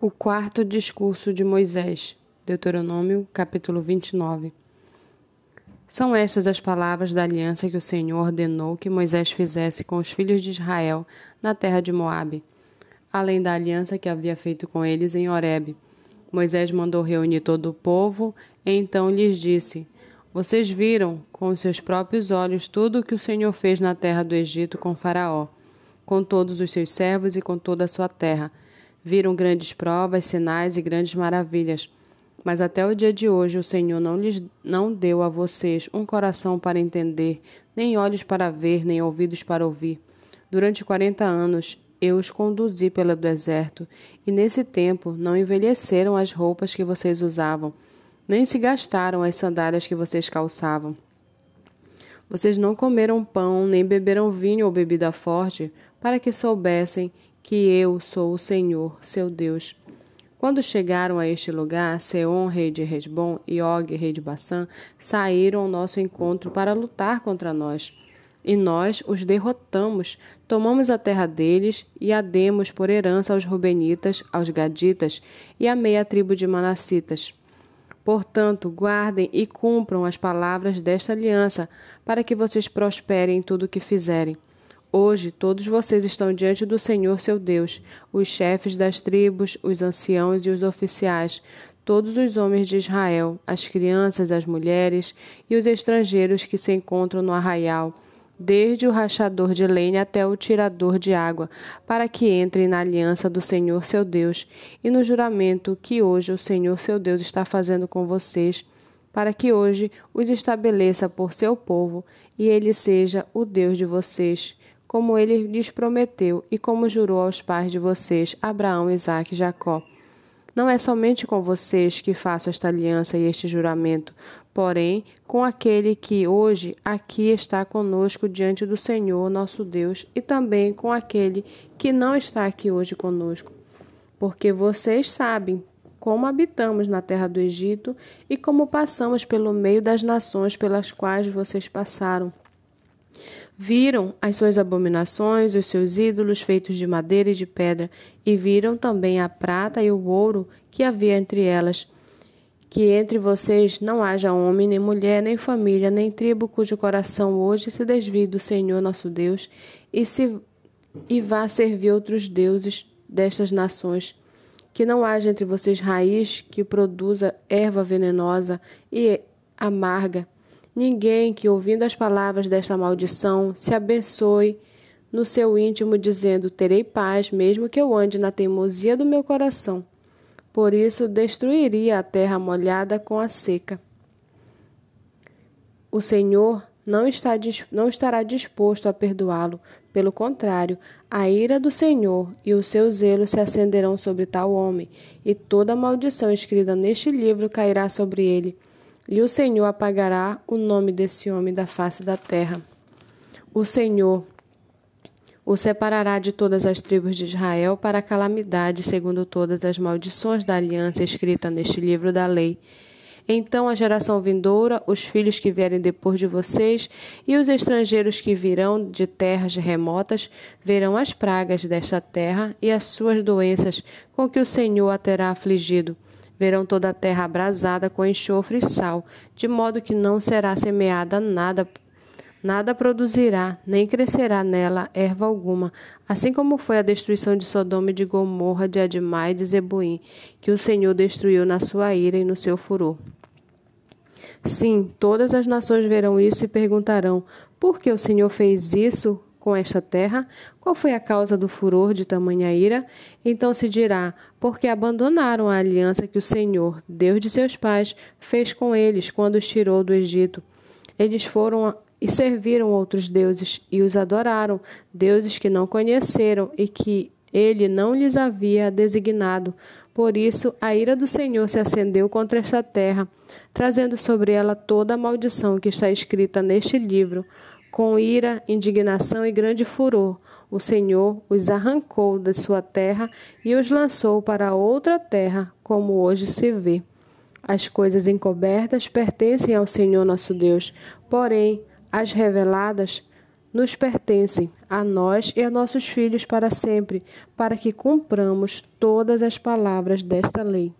O quarto discurso de Moisés, Deuteronômio, capítulo 29. São estas as palavras da aliança que o Senhor ordenou que Moisés fizesse com os filhos de Israel na terra de Moabe, além da aliança que havia feito com eles em Horebe. Moisés mandou reunir todo o povo e então lhes disse: Vocês viram com os seus próprios olhos tudo o que o Senhor fez na terra do Egito com Faraó, com todos os seus servos e com toda a sua terra Viram grandes provas, sinais e grandes maravilhas. Mas até o dia de hoje o Senhor não lhes não deu a vocês um coração para entender, nem olhos para ver, nem ouvidos para ouvir. Durante quarenta anos eu os conduzi pelo deserto, e nesse tempo não envelheceram as roupas que vocês usavam, nem se gastaram as sandálias que vocês calçavam. Vocês não comeram pão, nem beberam vinho ou bebida forte, para que soubessem que eu sou o Senhor, seu Deus. Quando chegaram a este lugar, Seom, rei de Resbom, e Og, rei de Bassã, saíram ao nosso encontro para lutar contra nós. E nós os derrotamos, tomamos a terra deles e a demos por herança aos Rubenitas, aos Gaditas e à meia tribo de Manassitas. Portanto, guardem e cumpram as palavras desta aliança, para que vocês prosperem em tudo o que fizerem. Hoje todos vocês estão diante do Senhor seu Deus, os chefes das tribos, os anciãos e os oficiais, todos os homens de Israel, as crianças, as mulheres e os estrangeiros que se encontram no arraial, desde o rachador de lenha até o tirador de água, para que entrem na aliança do Senhor seu Deus e no juramento que hoje o Senhor seu Deus está fazendo com vocês, para que hoje os estabeleça por seu povo e ele seja o Deus de vocês como ele lhes prometeu e como jurou aos pais de vocês, Abraão, Isaque e Jacó. Não é somente com vocês que faço esta aliança e este juramento, porém com aquele que hoje aqui está conosco diante do Senhor nosso Deus, e também com aquele que não está aqui hoje conosco. Porque vocês sabem como habitamos na terra do Egito e como passamos pelo meio das nações pelas quais vocês passaram. Viram as suas abominações, os seus ídolos feitos de madeira e de pedra, e viram também a prata e o ouro que havia entre elas. Que entre vocês não haja homem, nem mulher, nem família, nem tribo cujo coração hoje se desvie do Senhor nosso Deus e, se, e vá servir outros deuses destas nações. Que não haja entre vocês raiz que produza erva venenosa e amarga Ninguém que, ouvindo as palavras desta maldição, se abençoe no seu íntimo, dizendo: Terei paz, mesmo que eu ande na teimosia do meu coração. Por isso, destruiria a terra molhada com a seca. O Senhor não, está, não estará disposto a perdoá-lo. Pelo contrário, a ira do Senhor e o seu zelo se acenderão sobre tal homem, e toda maldição escrita neste livro cairá sobre ele e o Senhor apagará o nome desse homem da face da terra. O Senhor o separará de todas as tribos de Israel para a calamidade, segundo todas as maldições da aliança escrita neste livro da lei. Então a geração vindoura, os filhos que vierem depois de vocês e os estrangeiros que virão de terras remotas verão as pragas desta terra e as suas doenças com que o Senhor a terá afligido Verão toda a terra abrasada com enxofre e sal, de modo que não será semeada nada, nada produzirá, nem crescerá nela erva alguma, assim como foi a destruição de Sodoma e de Gomorra, de Admai e de Zebuim, que o Senhor destruiu na sua ira e no seu furor. Sim, todas as nações verão isso e perguntarão: por que o Senhor fez isso com esta terra? Qual foi a causa do furor de tamanha ira? Então se dirá: porque abandonaram a aliança que o Senhor, Deus de seus pais, fez com eles quando os tirou do Egito. Eles foram e serviram outros deuses e os adoraram, deuses que não conheceram e que ele não lhes havia designado. Por isso, a ira do Senhor se acendeu contra esta terra, trazendo sobre ela toda a maldição que está escrita neste livro. Com ira, indignação e grande furor, o Senhor os arrancou da sua terra e os lançou para outra terra, como hoje se vê. As coisas encobertas pertencem ao Senhor nosso Deus, porém, as reveladas nos pertencem, a nós e a nossos filhos para sempre, para que cumpramos todas as palavras desta lei.